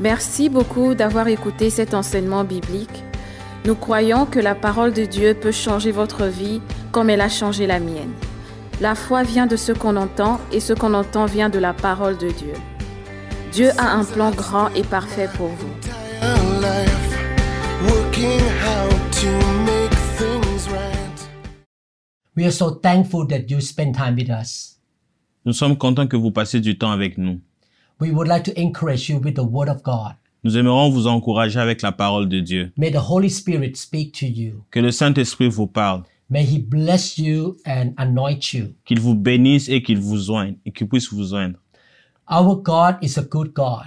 Merci beaucoup d'avoir écouté cet enseignement biblique. Nous croyons que la parole de Dieu peut changer votre vie comme elle a changé la mienne. La foi vient de ce qu'on entend et ce qu'on entend vient de la parole de Dieu. Dieu a un plan grand et parfait pour vous. entire life working how to make things right. We are so thankful that you spend time with us. Nous sommes contents que vous passiez du temps avec nous. We would like to encourage you with the Word of God. Nous aimerons vous encourager avec la parole de Dieu. May the Holy Spirit speak to you. Que le Saint-Esprit vous parle, May He bless you and anoint you. qu'il vous bénisse et qu'il vous joigne, et qu'il puisse vous joindre. Our God is a good God.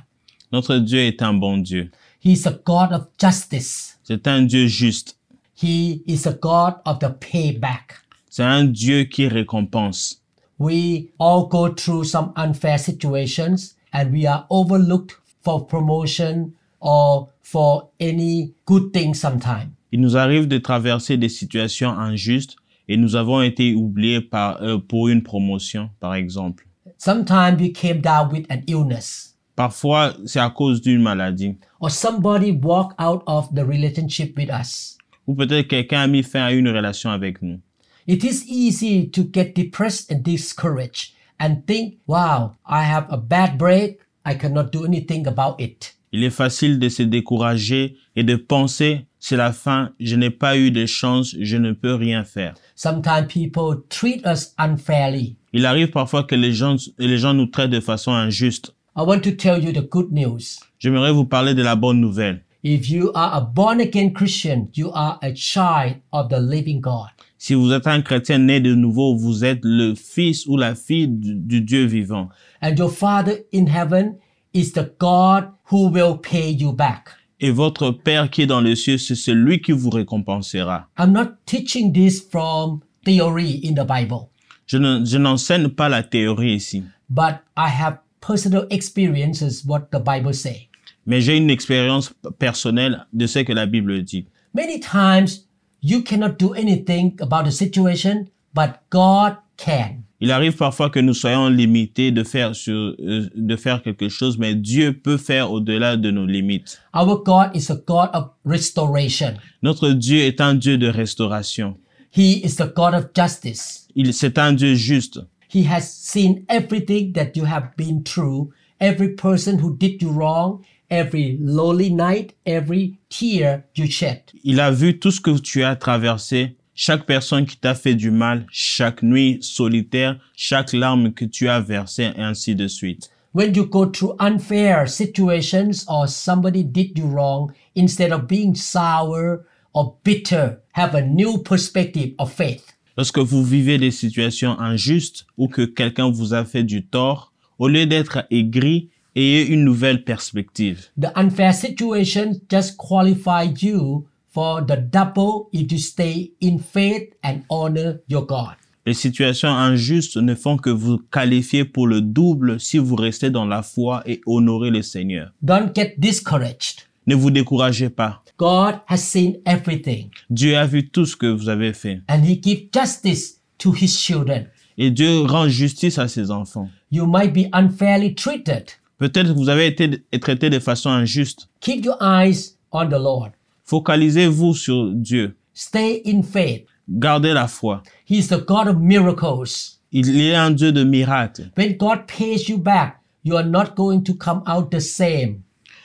Notre Dieu est un bon Dieu. He is a God of justice. C'est un Dieu juste. He is a God of the payback. C'est un Dieu qui récompense. We all go through some unfair situations and we are overlooked for promotion or for any good thing sometime. Il nous arrive de traverser des situations injustes et nous avons été oubliés par, euh, pour une promotion, par exemple. Sometimes we came down with an illness Parfois, c'est à cause d'une maladie. or somebody walked out of the relationship with us. Ou peut-être quelqu'un a mis fin à une relation avec nous. It is easy to get depressed and discouraged and think, wow, I have a bad break. I cannot do anything about it. Il est facile de se décourager et de penser, c'est la fin, je n'ai pas eu de chance, je ne peux rien faire. Sometimes people treat us unfairly. Il arrive parfois que les gens, les gens nous traitent de façon injuste. I want to tell you the good news. J'aimerais vous parler de la bonne nouvelle. If you are a born again Christian, you are a child of the living God. Si vous êtes un chrétien né de nouveau, vous êtes le fils ou la fille du, du Dieu vivant. And your Father in heaven is the God who will pay you back. Et votre Père qui est dans les cieux, c'est celui qui vous récompensera. I'm not teaching this from theory in the Bible, Je ne- je n'enseigne pas la théorie ici, but I have personal experiences what the Bible say. mais j'ai une expérience personnelle de ce que la Bible dit. Many times you cannot do anything about the situation, but God can. Il arrive parfois que nous soyons limités de faire sur, euh, de faire quelque chose, mais Dieu peut faire au-delà de nos limites. Our God is a God of restoration. Notre Dieu est un Dieu de restauration. He is the God of justice. Il, c'est un Dieu juste. He has seen everything that you have been through, every person who did you wrong, every lonely night, every tear you shed. Il a vu tout ce que tu as traversé, chaque personne qui t'a fait du mal, chaque nuit solitaire, chaque larme que tu as versée, et ainsi de suite. When you go through unfair situations or somebody did you wrong, instead of being sour or bitter, have a new perspective of faith. Lorsque vous vivez des situations injustes ou que quelqu'un vous a fait du tort, au lieu d'être aigri, ayez une nouvelle perspective. The unfair situation just qualify you for the double if you stay in faith and honor your God. Les situations injustes ne font que vous qualifier pour le double si vous restez dans la foi et honorez le Seigneur. Don't get discouraged. Ne vous découragez pas. God has seen everything Dieu a vu tout ce que vous avez fait. and he gives justice to his children. Et Dieu rend justice à ses enfants. You might be unfairly treated. Peut-être que vous avez été traité de façon injuste. Keep your eyes on the Lord. Focalisez-vous sur Dieu. Stay in faith. Gardez la foi. He is the God of miracles. Il est un Dieu de miracles. When God pays you back, you are not going to come out the same.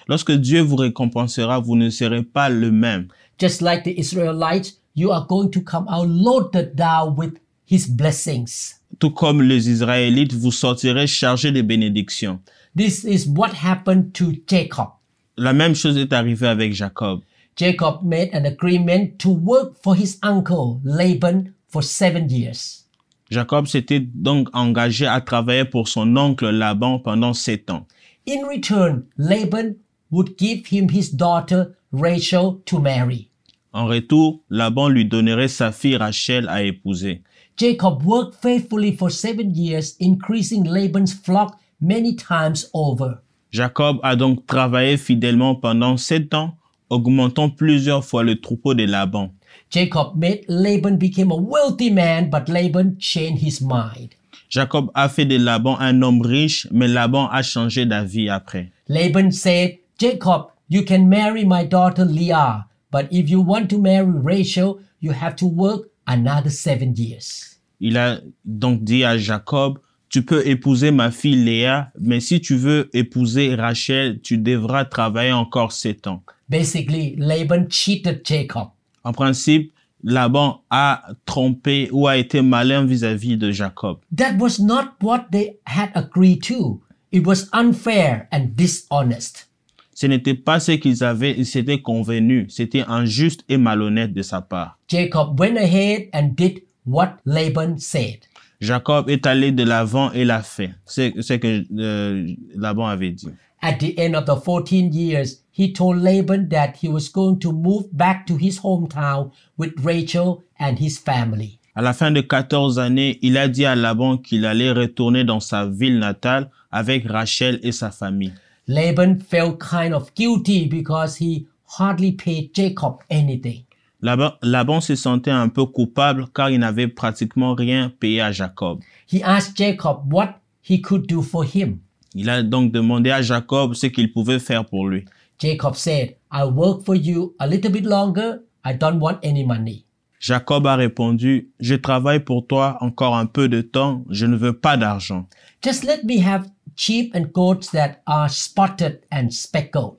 Lorsque Dieu vous récompensera, vous ne serez pas le même. Just like the Israelites, you are going to come out loaded down with his blessings. Tout comme les Israélites, vous sortirez chargés de bénédictions. This is what happened to Jacob. La même chose est arrivée avec Jacob. Jacob made an agreement to work for his uncle Laban for seven years. Jacob s'était donc engagé à travailler pour son oncle Laban pendant sept ans. In return, Laban would give him his daughter Rachel to marry. En retour, Laban lui donnerait sa fille Rachel à épouser. Jacob worked faithfully for seven years, increasing Laban's flock many times over. Jacob a donc travaillé fidèlement pendant sept ans, augmentant plusieurs fois le troupeau de Laban. Jacob made Laban become a wealthy man, but Laban changed his mind. Jacob a fait de Laban un homme riche, mais Laban a changé d'avis après. Laban said, Jacob, you can marry my daughter Leah, but if you want to marry Rachel, you have to work another seven years. Il a donc dit à Jacob, tu peux épouser ma fille Léa, mais si tu veux épouser Rachel, tu devras travailler encore sept ans. Basically, Laban cheated Jacob. En principe, Laban a trompé ou a été malin vis-à-vis de Jacob. That was not what they had agreed to. It was unfair and dishonest. Ce n'était pas ce qu'ils avaient, ils s'étaient convenus. C'était injuste et malhonnête de sa part. Jacob went ahead and did what Laban said. Jacob est allé de l'avant et l'a fait. C'est ce que euh, Laban avait dit. At the end of the 14 years, he told Laban that he was going to move back to his hometown with Rachel and his family. À la fin de 14 années, il a dit à Laban qu'il allait retourner dans sa ville natale avec Rachel et sa famille. Laban felt kind of guilty because he hardly paid Jacob anything. Laban, Laban se sentait un peu coupable car il n'avait pratiquement rien payé à Jacob. He asked Jacob what he could do for him. Il a donc demandé à Jacob ce qu'il pouvait faire pour lui. Jacob said, I'll work for you a little bit longer. I don't want any money. Jacob a répondu, je travaille pour toi encore un peu de temps, je ne veux pas d'argent. Just let me have sheep and goats that are spotted and speckled.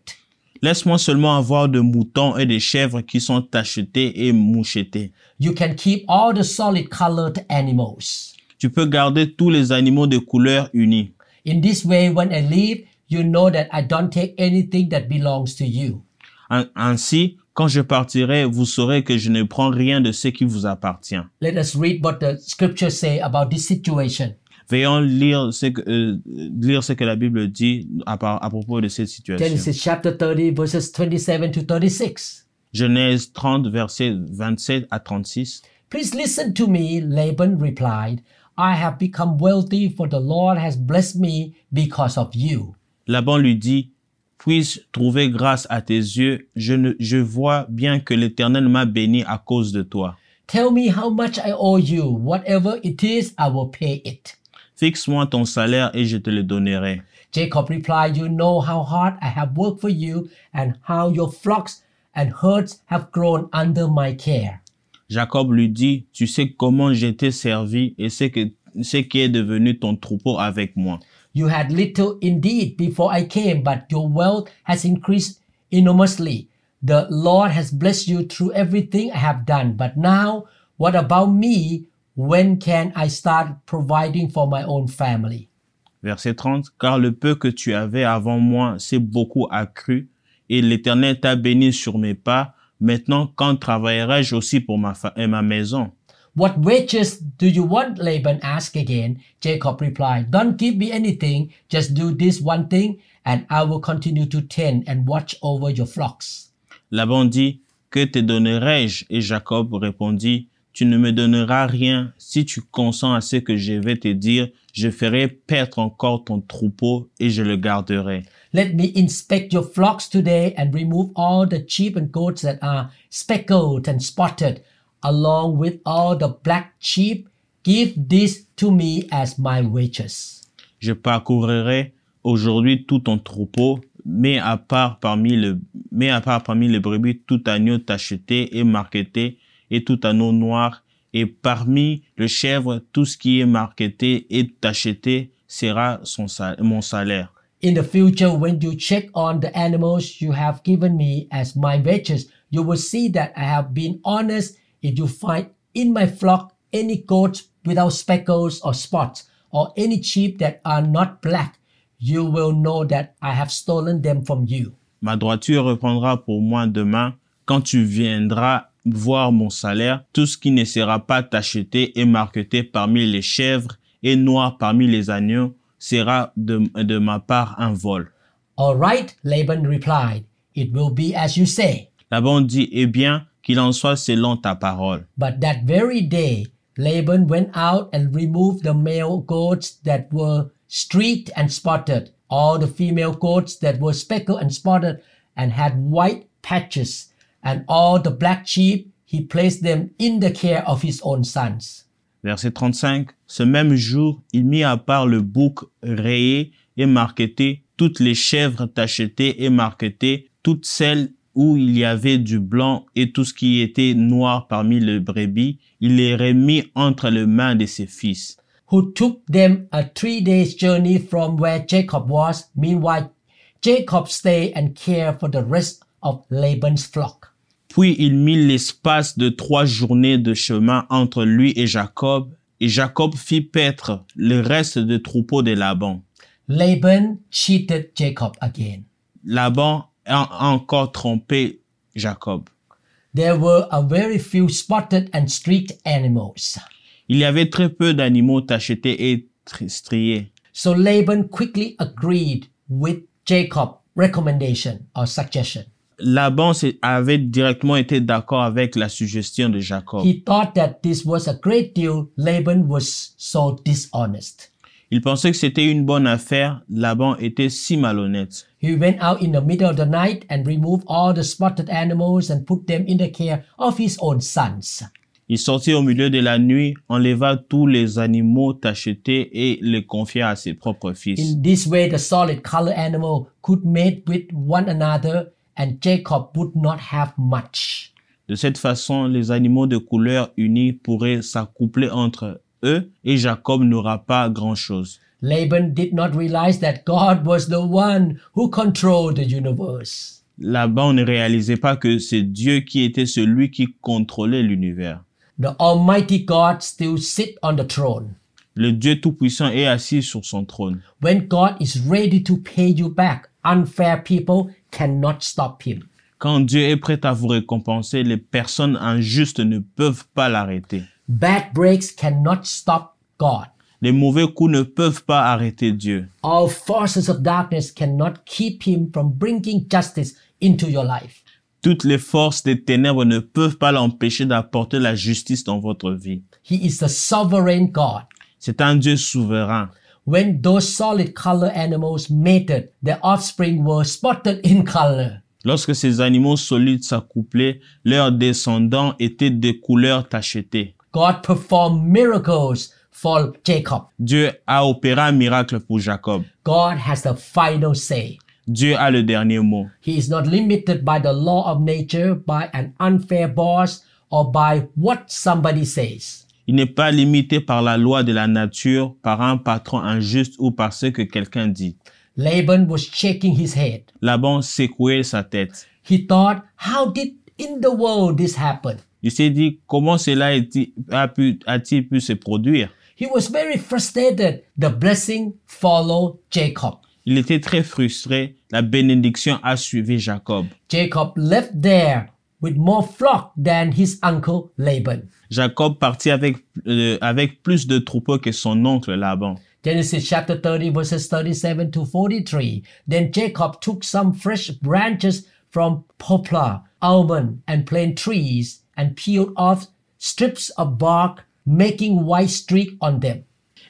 Laisse-moi seulement avoir de moutons et des chèvres qui sont tachetés et mouchetés. You can keep all the solid colored animals. Tu peux garder tous les animaux de couleur unie. In this way, when I leave, you know that I don't take anything that belongs to you. Ain- Ainsi, quand je partirai, vous saurez que je ne prends rien de ce qui vous appartient. Let us read what the scriptures say about this situation. Veillons lire ce que, euh, lire ce que la Bible dit à, par- à propos de cette situation. Genesis chapter 30, verses 27 to 36. Genèse 30, versets 27 à 36. Please listen to me, Laban replied. I have become wealthy, for the Lord has blessed me because of you. Laban lui dit, Puis-je trouver grâce à tes yeux? Je, ne, je vois bien que l'Éternel m'a béni à cause de toi. Tell me how much I owe you. Whatever it is, I will pay it. Fixe-moi ton salaire et je te le donnerai. Jacob replied, You know how hard I have worked for you, and how your flocks and herds have grown under my care. Jacob lui dit, Tu sais comment j'étais servi et ce, que, ce qui est devenu ton troupeau avec moi. You had little indeed before I came, but your wealth has increased enormously. The Lord has blessed you through everything I have done. But now, what about me? When can I start providing for my own family? Verset 30. Car le peu que tu avais avant moi s'est beaucoup accru et l'Éternel t'a béni sur mes pas. Maintenant, quand travaillerai-je aussi pour ma, et ma maison? What wages do you want? Laban asked again. Jacob replied, Don't give me anything, just do this one thing, and I will continue to tend and watch over your flocks. Laban dit, Que te donnerai-je? Et Jacob répondit, Tu ne me donneras rien. Si tu consens à ce que je vais te dire, je ferai perdre encore ton troupeau et je le garderai. Let me inspect your flocks today and remove all the sheep and goats that are speckled and spotted, along with all the black sheep. Give this to me as my wages. Je parcourrai aujourd'hui tout ton troupeau, mais à part parmi le, mais à part parmi les brebis, tout agneau tacheté et marqueté, et tout agneau noir, et parmi le chèvre, tout ce qui est marqueté et tacheté sera son sal- mon salaire. In the future, when you check on the animals you have given me as my wages, you will see that I have been honest. If you find in my flock any goats without speckles or spots, or any sheep that are not black, you will know that I have stolen them from you. Ma droiture reprendra pour moi demain, quand tu viendras voir mon salaire, tout ce qui ne sera pas tacheté et marqueté parmi les chèvres et noir parmi les agneaux sera de, de ma part un vol. All right, Laban replied, It will be as you say. Laban dit, eh bien, qu'il en soit selon ta parole. But that very day, Laban went out and removed the male goats that were streaked and spotted, all the female goats that were speckled and spotted and had white patches, and all the black sheep, he placed them in the care of his own sons. Verset 35. Ce même jour, il mit à part le bouc rayé et marqueté, toutes les chèvres tachetées et marquetées, toutes celles où il y avait du blanc et tout ce qui était noir parmi les brebis, il les remit entre les mains de ses fils. who took them a three days journey from where Jacob was. Meanwhile, Jacob stayed and cared for the rest of Laban's flock. Puis il mit l'espace de trois journées de chemin entre lui et Jacob, et Jacob fit paître le reste des troupeaux de Laban. Laban cheated Jacob again. Laban a encore trompé Jacob. There were a very few spotted and streaked animals. Il y avait très peu d'animaux tachetés et tri- striés. So Laban quickly agreed with Jacob's recommendation or suggestion. Laban avait directement été d'accord avec la suggestion de Jacob. He thought that this was a great deal. Laban was so dishonest. Il pensait que c'était une bonne affaire. Laban était si malhonnête. He went out in the middle of the night and removed all the spotted animals and put them in the care of his own sons. Il sortit au milieu de la nuit, enleva tous les animaux tachetés et les confia à ses propres fils. In this way, the solid color animal could mate with one another, and Jacob would not have much. De cette façon, les animaux de couleur unie pourraient s'accoupler entre eux et Jacob n'aura pas grand-chose. Laban did not realize that God was the one who controlled the universe. Laban ne réalisait pas que c'est Dieu qui était celui qui contrôlait l'univers. The Almighty God still sit on the throne. Le Dieu Tout-Puissant est assis sur son trône. When God is ready to pay you back, unfair people cannot stop him. Quand Dieu est prêt à vous récompenser, les personnes injustes ne peuvent pas l'arrêter. Bad breaks cannot stop God. Les mauvais coups ne peuvent pas arrêter Dieu. All forces of darkness cannot keep him from bringing justice into your life. Toutes les forces des ténèbres ne peuvent pas l'empêcher d'apporter la justice dans votre vie. He is the sovereign God. C'est un Dieu souverain. When those solid color animals mated, their offspring were spotted in color. Lorsque ces animaux solides s'accouplaient, leurs descendants étaient de couleurs tachetées. God performed miracles for Jacob. Dieu a opéré un miracle pour Jacob. God has the final say. Dieu a le dernier mot. He is not limited by the law of nature, by an unfair boss, or by what somebody says. Il n'est pas limité par la loi de la nature, par un patron injuste ou par ce que quelqu'un dit. Laban was shaking his head. Laban secouait sa tête. He thought, How did in the world this happen? Il s'est dit comment cela a-t-il pu se produire? He was very frustrated. The blessing followed Jacob. Il était très frustré. La bénédiction a suivi Jacob. Jacob left there with more flock than his uncle Laban. Jacob partit avec, euh, avec plus de troupeaux que son oncle Laban. Genesis chapter 30 verses 37 to 43. Then Jacob took some fresh branches from poplar, almond, and plane trees and peeled off strips of bark, making white streak on them.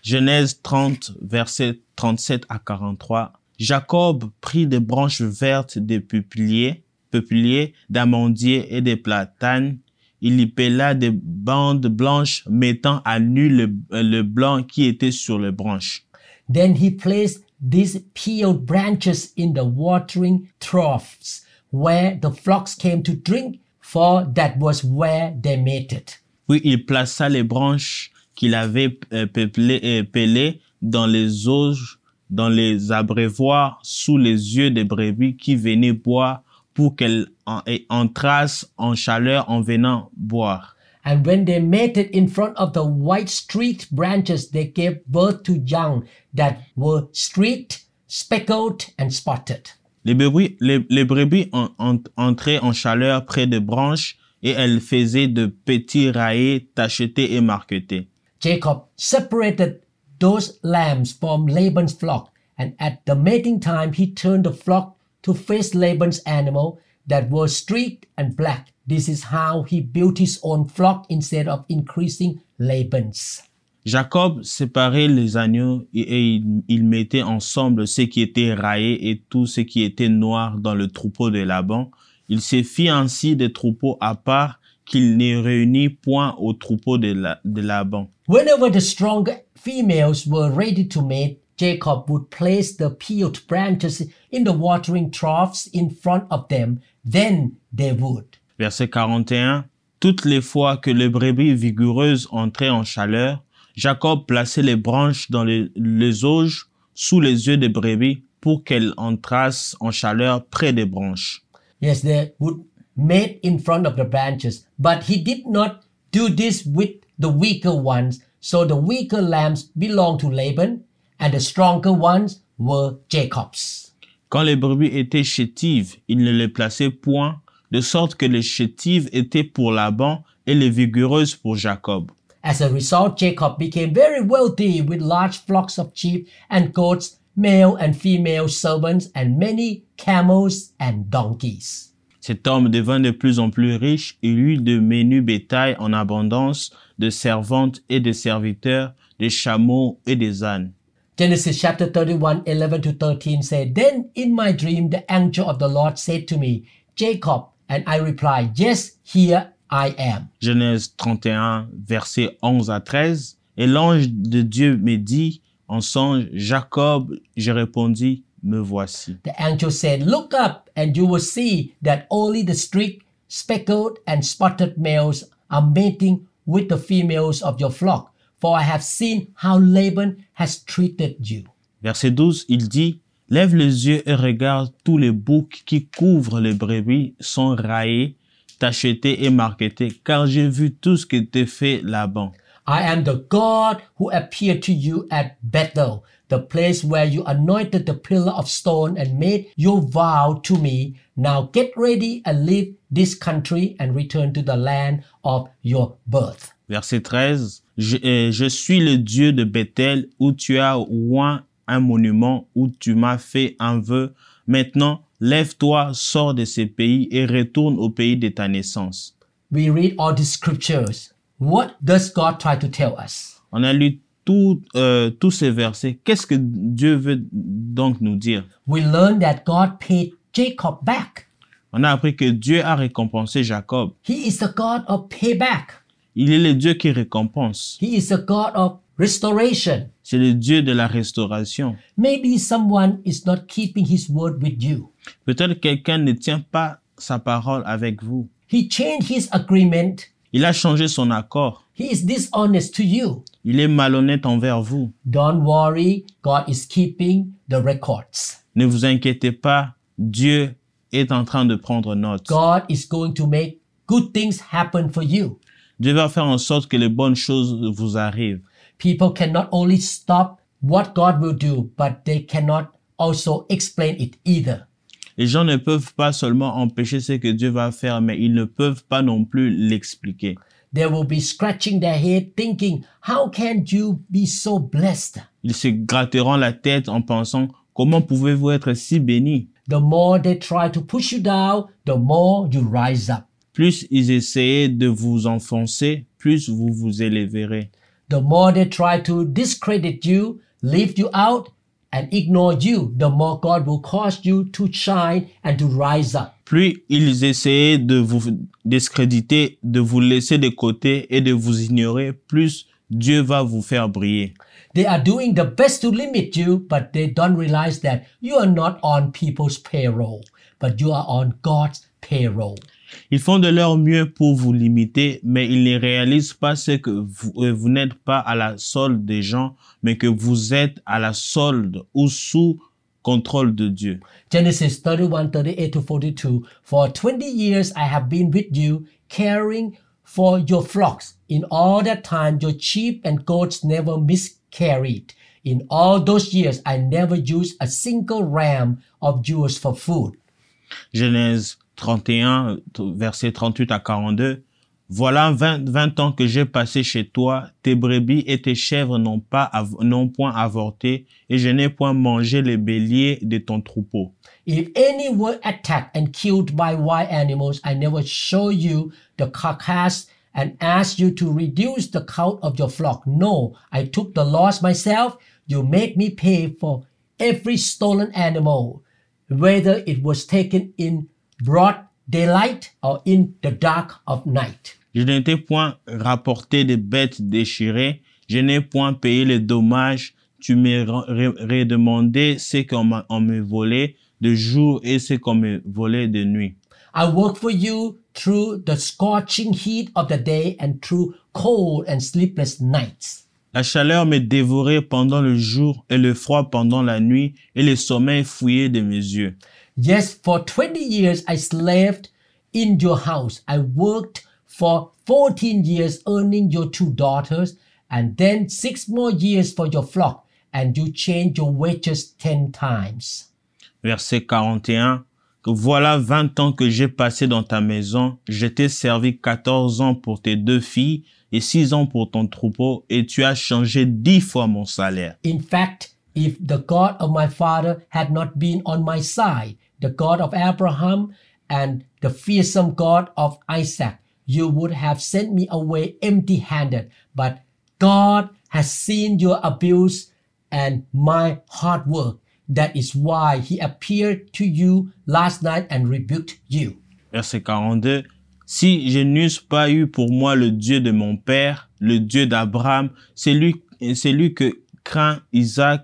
Genèse 30, versets 37 à 43. Jacob prit des branches vertes des peupliers, peupliers, d'amandiers et des platanes. Il y pela des bandes blanches mettant à nu le, le blanc qui était sur les branches. Then he placed these peeled branches in the watering troughs where the flocks came to drink, for that was where they mated. Puis il plaça les branches qu'il avait euh, peuplées et pelées dans les auges, dans les abreuvoirs, sous les yeux des brebis qui venaient boire pour qu'elles en- et entrassent en chaleur en venant boire. And when they mated in front of the white streaked branches, they gave birth to young that were streaked, speckled, and spotted. Les brebis, les, les brebis en- en- entraient en chaleur près des branches et elles faisaient de petits raillés tachetés et marquetés. Jacob separated those lambs from Laban's flock, and at the mating time he turned the flock to face Laban's animal that were streaked and black. This is how he built his own flock instead of increasing Laban's. Jacob séparait les agneaux et, et il, il mettait ensemble ce qui était raillé et tout ce qui était noir dans le troupeau de Laban. Il se fit ainsi des troupeaux à part qu'il ne réunit point au troupeau de, la, de Laban. Whenever the stronger females were ready to mate, Jacob would place the peeled branches in the watering troughs in front of them. Then they would. Verset 41. Toutes les fois que les brebis vigoureuses entraient en chaleur, Jacob plaçait les branches dans les, les auges sous les yeux des brebis pour qu'elles entrassent en chaleur près des branches. Yes, they would mate in front of the branches, but he did not do this with the weaker ones. So the weaker lambs belonged to Laban, and the stronger ones were Jacob's. Quand les brebis étaient chétives, il ne les plaçait point, de sorte que les chétives étaient pour Laban et les vigoureuses pour Jacob. As a result, Jacob became very wealthy with large flocks of sheep and goats, male and female servants, and many camels and donkeys. Cet homme devint de plus en plus riche et eut de menus bétail en abondance, de servantes et de serviteurs, des chameaux et des ânes. Genesis chapter 31, 11 to 13 said, Then in my dream the angel of the Lord said to me, Jacob, and I replied, Yes, here I am. Genèse 31, versets 11 à 13. Et l'ange de Dieu me dit en songe, Jacob, j'ai répondu, me voici. The angel said, Look up, and you will see that only the streaked, speckled, and spotted males are mating with the females of your flock, for I have seen how Laban has treated you. Verset 12, il dit, Lève les yeux et regarde tous les boucs qui couvrent les brebis sont raillés, tachetés et marquetés, car j'ai vu tout ce que t'est fait Laban. I am the God who appeared to you at Bethel, the place where you anointed the pillar of stone and made your vow to me. Now get ready and leave this country and return to the land of your birth. Verset 13, je, euh, je suis le Dieu de Bethel où tu as oint un monument, où tu m'as fait un vœu. Maintenant, lève-toi, sors de ces pays et retourne au pays de ta naissance. We read all these scriptures. What does God try to tell us? On a lu tout, euh, tous ces versets. Qu'est-ce que Dieu veut donc nous dire? We learn that God paid Jacob back. On a appris que Dieu a récompensé Jacob. He is the God of payback. Il est le Dieu qui récompense. He is the God of restoration. C'est le Dieu de la restauration. Maybe someone is not keeping his word with you. Peut-être quelqu'un ne tient pas sa parole avec vous. He changed his agreement. Il a changé son accord. He is dishonest to you. Il est malhonnête envers vous. Don't worry, God is keeping the records. Ne vous inquiétez pas, Dieu est en train de prendre note. God is going to make good things happen for you. Dieu va faire en sorte que les bonnes choses vous arrivent. People cannot only stop what God will do, but they cannot also explain it either. Les gens ne peuvent pas seulement empêcher ce que Dieu va faire, mais ils ne peuvent pas non plus l'expliquer. They will be scratching their head thinking, how can you be so blessed? Ils se gratteront la tête en pensant, comment pouvez-vous être si béni? The more they try to push you down, the more you rise up. Plus ils essaient de vous enfoncer, plus vous vous élèverez. The more they try to discredit you, leave you out, and ignore you, the more God will cause you to shine and to rise up. Plus ils essaient de vous discréditer, de vous laisser de côté et de vous ignorer, plus Dieu va vous faire briller. They are doing the best to limit you, but they don't realize that you are not on people's payroll, but you are on God's payroll. Ils font de leur mieux pour vous limiter, mais ils ne réalisent pas ce que vous, euh, vous n'êtes pas à la solde des gens, mais que vous êtes à la solde ou sous contrôle de Dieu. Genesis 31, 38 to 42. For 20 years I have been with you, caring for your flocks. In all that time, your sheep and goats never miscarried. In all those years, I never used a single ram of yours for food. Genèse 31, versets 38 à 42. Voilà 20, 20 ans que j'ai passé chez toi, tes brebis et tes chèvres n'ont pas, n'ont point avorté, et je n'ai point mangé les béliers de ton troupeau. If any were attacked and killed by wild animals, I never show you the carcass and asked you to reduce the count of your flock. No, I took the loss myself. You made me pay for every stolen animal, whether it was taken in broad daylight or in the dark of night. Je n'étais point rapporté des bêtes déchirées, Je n'ai point payé les dommages. Tu m'as re- re- redemandé ce qu'on me volait de jour et ce qu'on me volait de nuit. I worked for you through the scorching heat of the day and through cold and sleepless nights. La chaleur me dévorait pendant le jour et le froid pendant la nuit et le sommeil fouillait de mes yeux. Yes, for 20 years I slaved in your house. I worked for 14 years earning your two daughters and then six more years for your flock and you changed your wages 10 times. Verset 41. Que voilà 20 ans que j'ai passé dans ta maison. Je t'ai servi 14 ans pour tes deux filles et 6 ans pour ton troupeau et tu as changé 10 fois mon salaire. In fact, if the God of my father had not been on my side, the God of Abraham and the fearsome God of Isaac, you would have sent me away empty handed. But God has seen your abuse and my hard work. That is why he appeared to you last night and rebuked you. Verset 42. Si je n'eusse pas eu pour moi le Dieu de mon père, le Dieu d'Abraham, celui, celui que craint Isaac,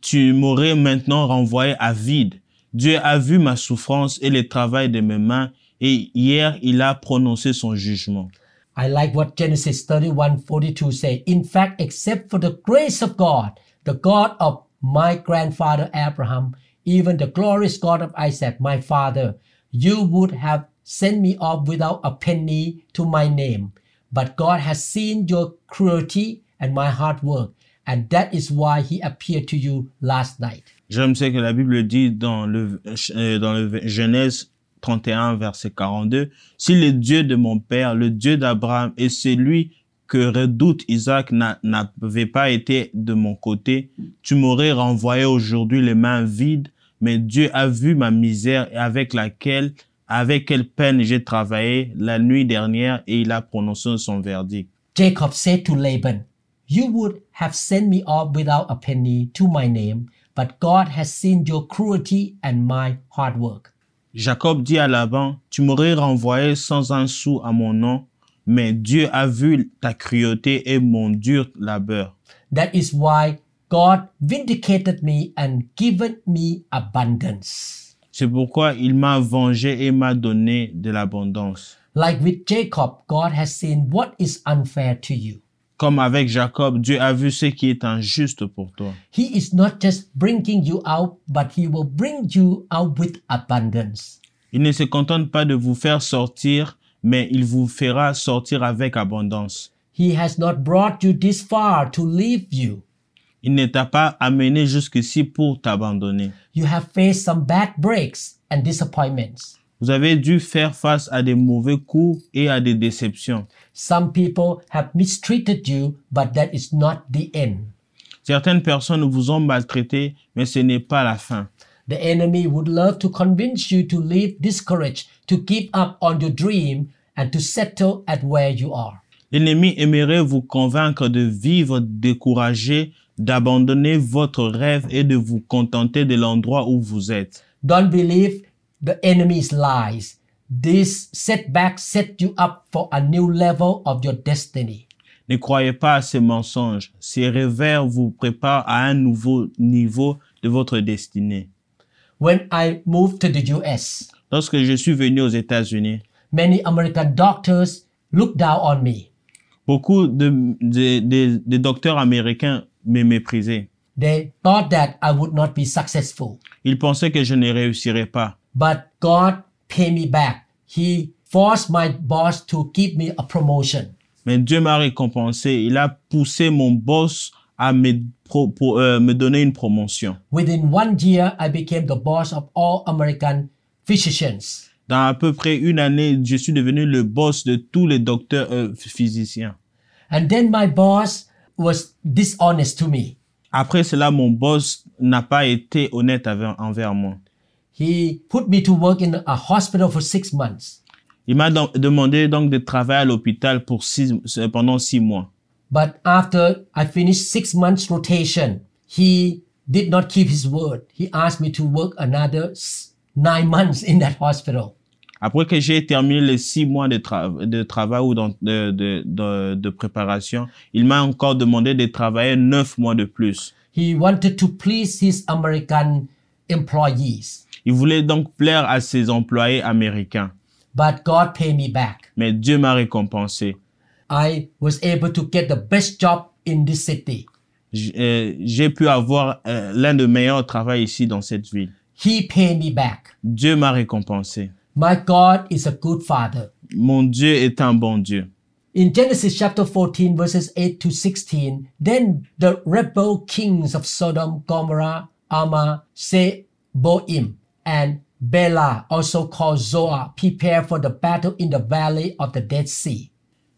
tu m'aurais maintenant renvoyé à vide. Dieu a vu ma souffrance et le travail de mes mains, et hier il a prononcé son jugement. I like what Genesis 31 42 say. In fact, except for the grace of God, the God of my grandfather Abraham, even the glorious God of Isaac, my father, you would have sent me off without a penny to my name. But God has seen your cruelty and my hard work, and that is why he appeared to you last night. J'aime ce que la Bible dit dans le, euh, Genèse 31, verset 42. Si le Dieu de mon père, le Dieu d'Abraham et celui que redoute Isaac n'a- n'avait pas été de mon côté, tu m'aurais renvoyé aujourd'hui les mains vides, mais Dieu a vu ma misère avec laquelle, avec quelle peine j'ai travaillé la nuit dernière et il a prononcé son verdict. Jacob said to Laban, You would have sent me off without a penny to my name, but God has seen your cruelty and my hard work. Jacob dit à Laban, tu m'aurais renvoyé sans un sou à mon nom, mais Dieu a vu ta cruauté et mon dur labeur. That is why God vindicated me and given me abundance. C'est pourquoi il m'a vengé et m'a donné de l'abondance. Like with Jacob, God has seen what is unfair to you. Comme avec Jacob, Dieu a vu ce qui est injuste pour toi. He is not just bringing you out, but He will bring you out with abundance. Il ne se contente pas de vous faire sortir, mais il vous fera sortir avec abondance. He has not brought you this far to leave you. Il ne t'a pas amené jusqu'ici pour t'abandonner. You have faced some bad breaks and disappointments. Vous avez dû faire face à des mauvais coups et à des déceptions. Some people have mistreated you, but that is not the end. Certaines personnes vous ont maltraité, mais ce n'est pas la fin. The enemy would love to convince you to leave discouraged, to give up on your dream, and to settle at where you are. L'ennemi aimerait vous convaincre de vivre découragé, d'abandonner votre rêve et de vous contenter de l'endroit où vous êtes. Don't believe the enemy's lies. This setback set you up for a new level of your destiny. Ne croyez pas à ces mensonges. Ces revers vous préparent à un nouveau niveau de votre destinée. When I moved to the US, Lorsque je suis venu aux États-Unis, many American doctors looked down on me. beaucoup de, de- de- de docteurs américains me méprisaient. They thought that I would not be successful. Ils pensaient que je ne réussirais pas. But God paid me back. He forced my boss to give me a promotion. Mais Dieu m'a récompensé. Il a poussé mon boss à me, pro- pour, euh, me donner une promotion. Within one year, I became the boss of all American physicians. Dans à peu près une année, je suis devenu le boss de tous les docteurs euh, physiciens. And then my boss was dishonest to me. Après cela, mon boss n'a pas été honnête envers moi. He put me to work in a hospital for six months. Il m'a demandé donc de travailler à l'hôpital pour six, euh, pendant six mois. But after I finished six months rotation, he did not keep his word. He asked me to work another nine months in that hospital. Après que j'ai terminé les six mois de, tra- de travail ou de, de, de, de préparation, il m'a encore demandé de travailler neuf mois de plus. He wanted to please his American employees, Il voulait donc plaire à ses employés américains. but God paid me back. Mais Dieu m'a récompensé. I was able to get the best job in this city. Euh, J'ai pu avoir euh, l'un des meilleurs travaux ici dans cette ville. He paid me back. Dieu m'a récompensé. My God is a good father. Mon Dieu est un bon Dieu. In Genesis chapter 14, verses 8 to 16, then the rebel kings of Sodom, Gomorrah, Amma, Seboim, and Bela, also called Zoar, prepare for the battle in the valley of the Dead Sea.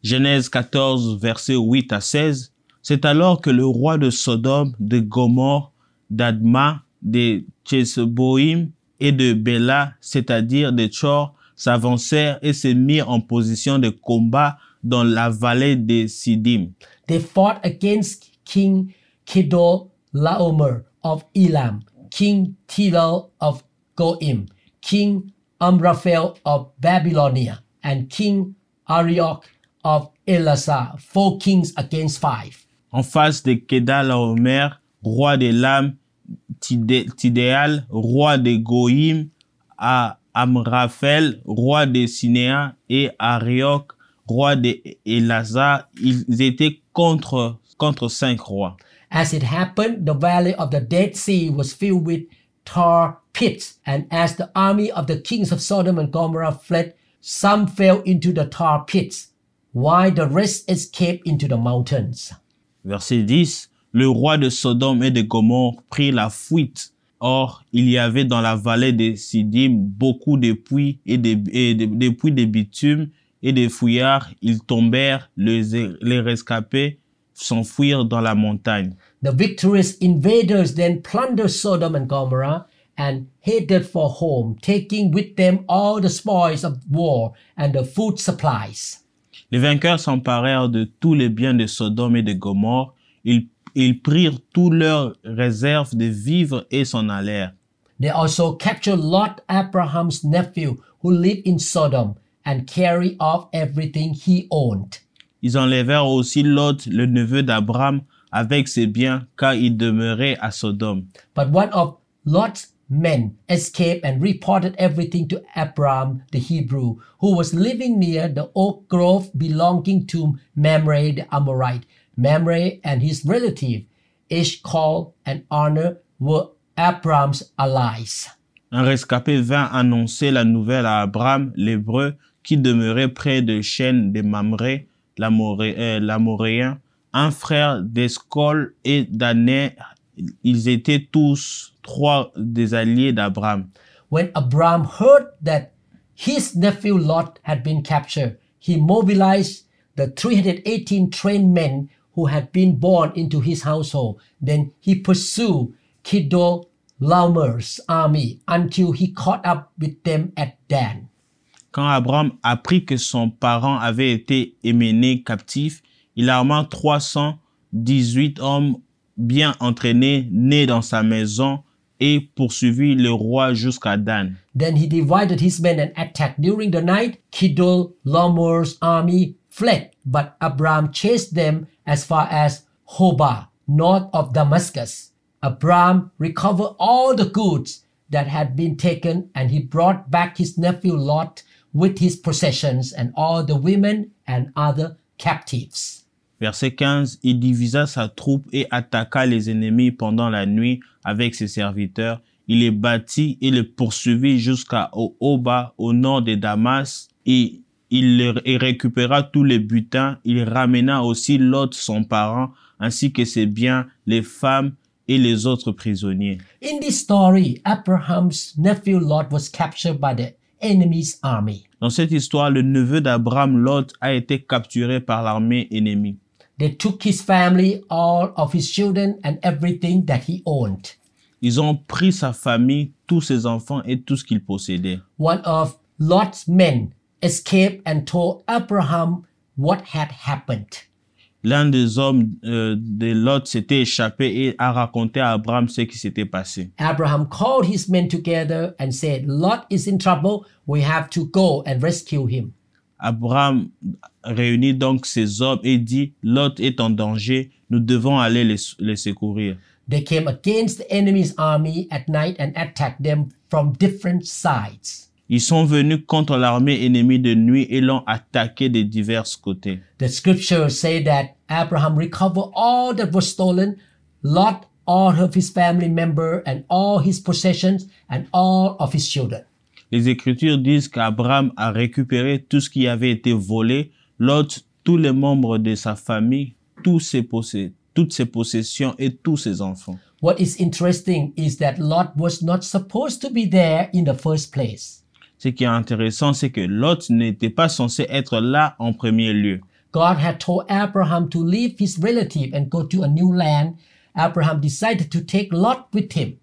Genèse 14, versets 8 à 16. C'est alors que le roi de Sodome, de Gomorre, d'Adma, de Tcheseboïm et de Béla, c'est-à-dire de Tchor, s'avancèrent et se mirent en position de combat dans la vallée de Sidim. They fought against King Kedorlaomer of Elam, King Tilal of Goim, King Amraphel of Babylonia, and King Arioch of Elasa, four kings against five. En face de Kedalaomer, roi de Lam, Tidé- Tidéal, roi de Goïm, à Amraphel, roi de Sinéa, et Arioch, roi de Elasa, ils étaient contre, contre cinq rois. As it happened, the valley of the Dead Sea was filled with tar pits, and as the army of the kings of Sodom and Gomorrah fled, some fell into the tar pits, while the rest escaped into the mountains. Verset 10. Le roi de Sodome et de Gomorre prit la fuite. Or, il y avait dans la vallée de Sidim beaucoup de puits et de, et de- de puits de bitume et de fouillards. Ils tombèrent, les, les rescapés s'enfuirent dans la montagne. The victorious invaders then plundered Sodom and Gomorrah and headed for home, taking with them all the spoils of war and the food supplies. Les vainqueurs s'emparèrent de tous les biens de Sodome et de Gomorre. Ils, ils prirent toutes leurs réserves de vivres et s'en allèrent. They also captured Lot, Abraham's nephew, who lived in Sodom, and carried off everything he owned. Ils enlevèrent aussi Lot, le neveu d'Abraham, avec ses biens, car il demeurait à Sodome. But one of Lot's men escaped and reported everything to Abram the Hebrew, who was living near the oak grove belonging to Mamre the Amorite. Mamre and his relative, Eshcol and Honor, were Abram's allies. Un rescapé vint annoncer la nouvelle à Abraham, l'hébreu, qui demeurait près de Chêne de Mamré, euh, l'Amoréen, un frère d'Escol et d'Aner. Ils étaient tous trois des alliés d'Abraham. When Abram heard that his nephew Lot had been captured, he mobilized the 318 trained men who had been born into his household. Then he pursued Kidolaomer's army until he caught up with them at Dan. Quand Abraham apprit que son parent avait été émené captif, il arma 318 hommes bien entraînés, nés dans sa maison, et poursuivit le roi jusqu'à Dan. Then he divided his men and attacked. During the night, Kidolaomer's army fled, but Abram chased them as far as Hobah, north of Damascus. Abram recovered all the goods that had been taken, and he brought back his nephew Lot with his possessions and all the women and other captives. Verset 15, il divisa sa troupe et attaqua les ennemis pendant la nuit avec ses serviteurs. Il les battit et les poursuivit jusqu'à Oba, au nord de Damas, et il récupéra tous les butins. Il ramena aussi Lot, son parent, ainsi que ses biens, les femmes et les autres prisonniers. In this story, Abraham's nephew Lot was captured by the enemy's army. Dans cette histoire, le neveu d'Abraham, Lot, a été capturé par l'armée ennemie. They took his family, all of his children, and everything that he owned. Ils ont pris sa famille, tous ses enfants et tout ce qu'il possédait. One of Lot's men escaped and told Abraham what had happened. l'un des hommes euh, de Lot s'était échappé et a raconté à Abraham ce qui s'était passé. Abraham called his men together and said, Lot is in trouble. We have to go and rescue him. Abraham réunit donc ses hommes et dit, Lot est en danger, nous devons aller les, les secourir. They came against the enemy's army at night and attacked them from different sides. Ils sont venus contre l'armée ennemie de nuit et l'ont attaqué de divers côtés. The scriptures say that Abraham recovered all that was stolen, Lot, all of his family member, and all his possessions, and all of his children. Les Écritures disent qu'Abraham a récupéré tout ce qui avait été volé, Lot, tous les membres de sa famille, tous ses possé- toutes ses possessions et tous ses enfants. What is interesting is that Lot was not supposed to be there in the first place. Ce qui est intéressant, c'est que Lot n'était pas censé être là en premier lieu. God had told Abraham to leave his relative and go to a new land. Abraham decided to take Lot with him.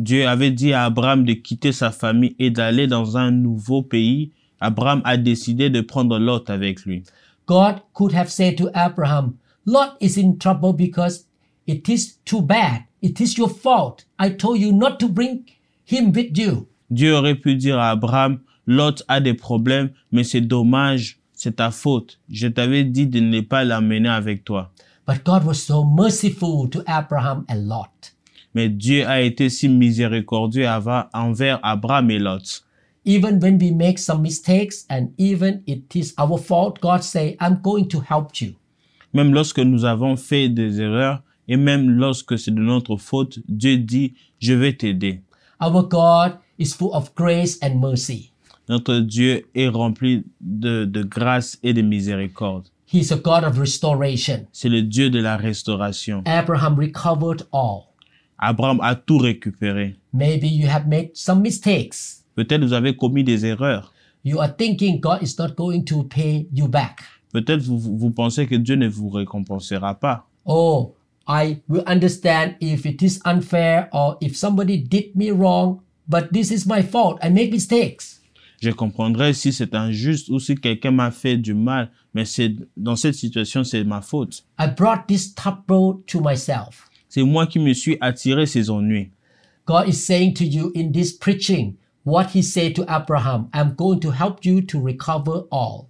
Dieu avait dit à Abraham de quitter sa famille et d'aller dans un nouveau pays. Abraham a décidé de prendre Lot avec lui. God could have said to Abraham, Lot is in trouble because it is too bad. It is your fault. I told you not to bring him with you. Dieu aurait pu dire à Abraham, Lot a des problèmes, mais c'est dommage, c'est ta faute. Je t'avais dit de ne pas l'amener avec toi. But God was so merciful to Abraham and Lot. Mais Dieu a été si miséricordieux envers Abraham et Lot. Even when we make some mistakes and even it is our fault, God say, I'm going to help you. Même lorsque nous avons fait des erreurs et même lorsque c'est de notre faute, Dieu dit, je vais t'aider. Our God is full of grace and mercy. Notre Dieu est rempli de, de grâce et de miséricorde. He's a God of restoration. C'est le Dieu de la restauration. Abraham recovered all. Abraham a tout récupéré. Maybe you have made some mistakes. Peut-être vous avez commis des erreurs. You are thinking God is not going to pay you back. Peut-être vous, vous pensez que Dieu ne vous récompensera pas. Oh, I will understand if it is unfair or if somebody did me wrong, but this is my fault. I make mistakes. Je comprendrai si c'est injuste ou si quelqu'un m'a fait du mal, mais c'est dans cette situation, c'est ma faute. I brought this trouble to myself. C'est moi qui me suis attiré ces ennuis. God is saying to you in this preaching what he said to Abraham I'm going to help you to recover all.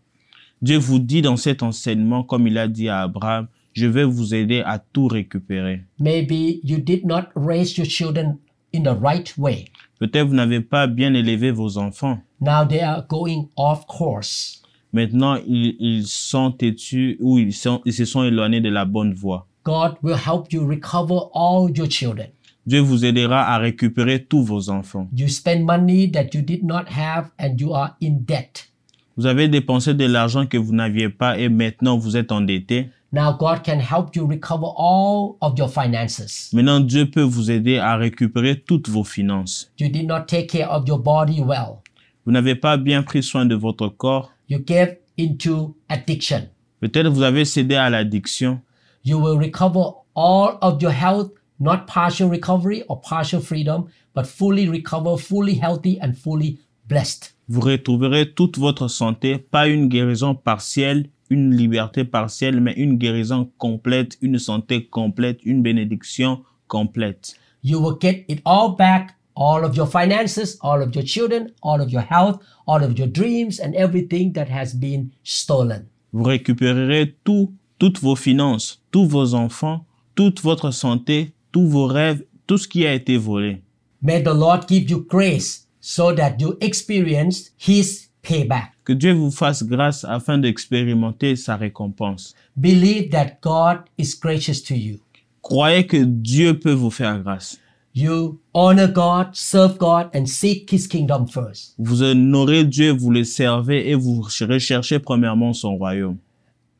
Dieu vous dit dans cet enseignement, comme il a dit à Abraham, je vais vous aider à tout récupérer. Maybe you did not raise your children in the right way. Peut-être vous n'avez pas bien élevé vos enfants. Now they are going off course. Maintenant, ils, ils sont têtus ou ils, sont, ils se sont éloignés de la bonne voie. God will help you recover all your children. Dieu vous aidera à récupérer tous vos enfants. You spend money that you did not have and you are in debt. Vous avez dépensé de l'argent que vous n'aviez pas et maintenant vous êtes endetté. Now God can help you recover all of your finances. Maintenant, Dieu peut vous aider à récupérer toutes vos finances. You did not take care of your body well. Vous n'avez pas bien pris soin de votre corps. You gave into addiction. Peut-être vous avez cédé à l'addiction. You will recover all of your health, not partial recovery or partial freedom, but fully recover, fully healthy and fully blessed. Vous retrouverez toute votre santé, pas une guérison partielle, une liberté partielle, mais une guérison complète, une santé complète, une bénédiction complète. You will get it all back all of your finances, all of your children, all of your health, all of your dreams, and everything that has been stolen. Vous récupérerez tout, toutes vos finances, tous vos enfants, toute votre santé, tous vos rêves, tout ce qui a été volé. May the Lord give you grace so that you experience His payback. Que Dieu vous fasse grâce afin d'expérimenter sa récompense. Believe that God is gracious to you. Croyez que Dieu peut vous faire grâce. You honor God, serve God, and seek His kingdom first. Vous honorez Dieu, vous le servez et vous recherchez premièrement son royaume.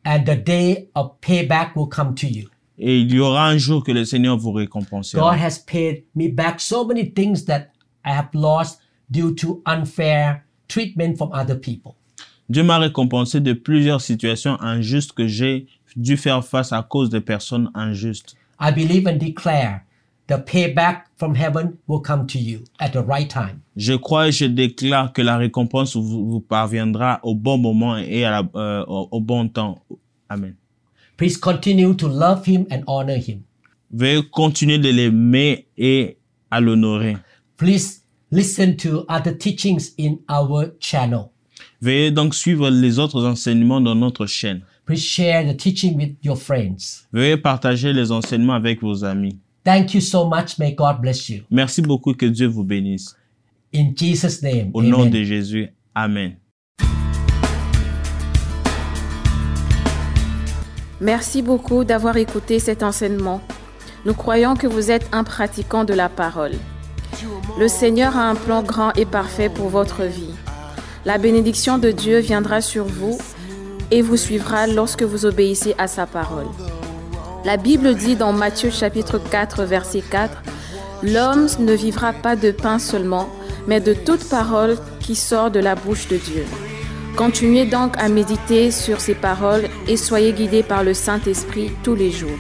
And the day of payback will come to you. Et il y aura un jour que le Seigneur vous récompensera. God has paid me back so many things that I have lost due to unfair treatment from other people. Dieu m'a récompensé de plusieurs situations injustes que j'ai dû faire face à cause de personnes injustes. I believe and declare the payback from heaven will come to you at the right time. Je crois et je déclare que la récompense vous, vous parviendra au bon moment et à la- euh, au, au bon temps. Amen. Please continue to love Him and honor Him. Veuillez continuer de l'aimer et à l'honorer. Please listen to other teachings in our channel. Veuillez donc suivre les autres enseignements dans notre chaîne. Please share the teaching with your friends. Veuillez partager les enseignements avec vos amis. Thank you so much. May God bless you. Merci beaucoup, que Dieu vous bénisse. In Jesus' name. Au nom de Jésus, Amen. Merci beaucoup d'avoir écouté cet enseignement. Nous croyons que vous êtes un pratiquant de la parole. Le Seigneur a un plan grand et parfait pour votre vie. La bénédiction de Dieu viendra sur vous et vous suivra lorsque vous obéissez à sa parole. La Bible dit dans Matthieu chapitre 4 verset 4, L'homme ne vivra pas de pain seulement, mais de toute parole qui sort de la bouche de Dieu. Continuez donc à méditer sur ces paroles et soyez guidés par le Saint-Esprit tous les jours.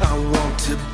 I want to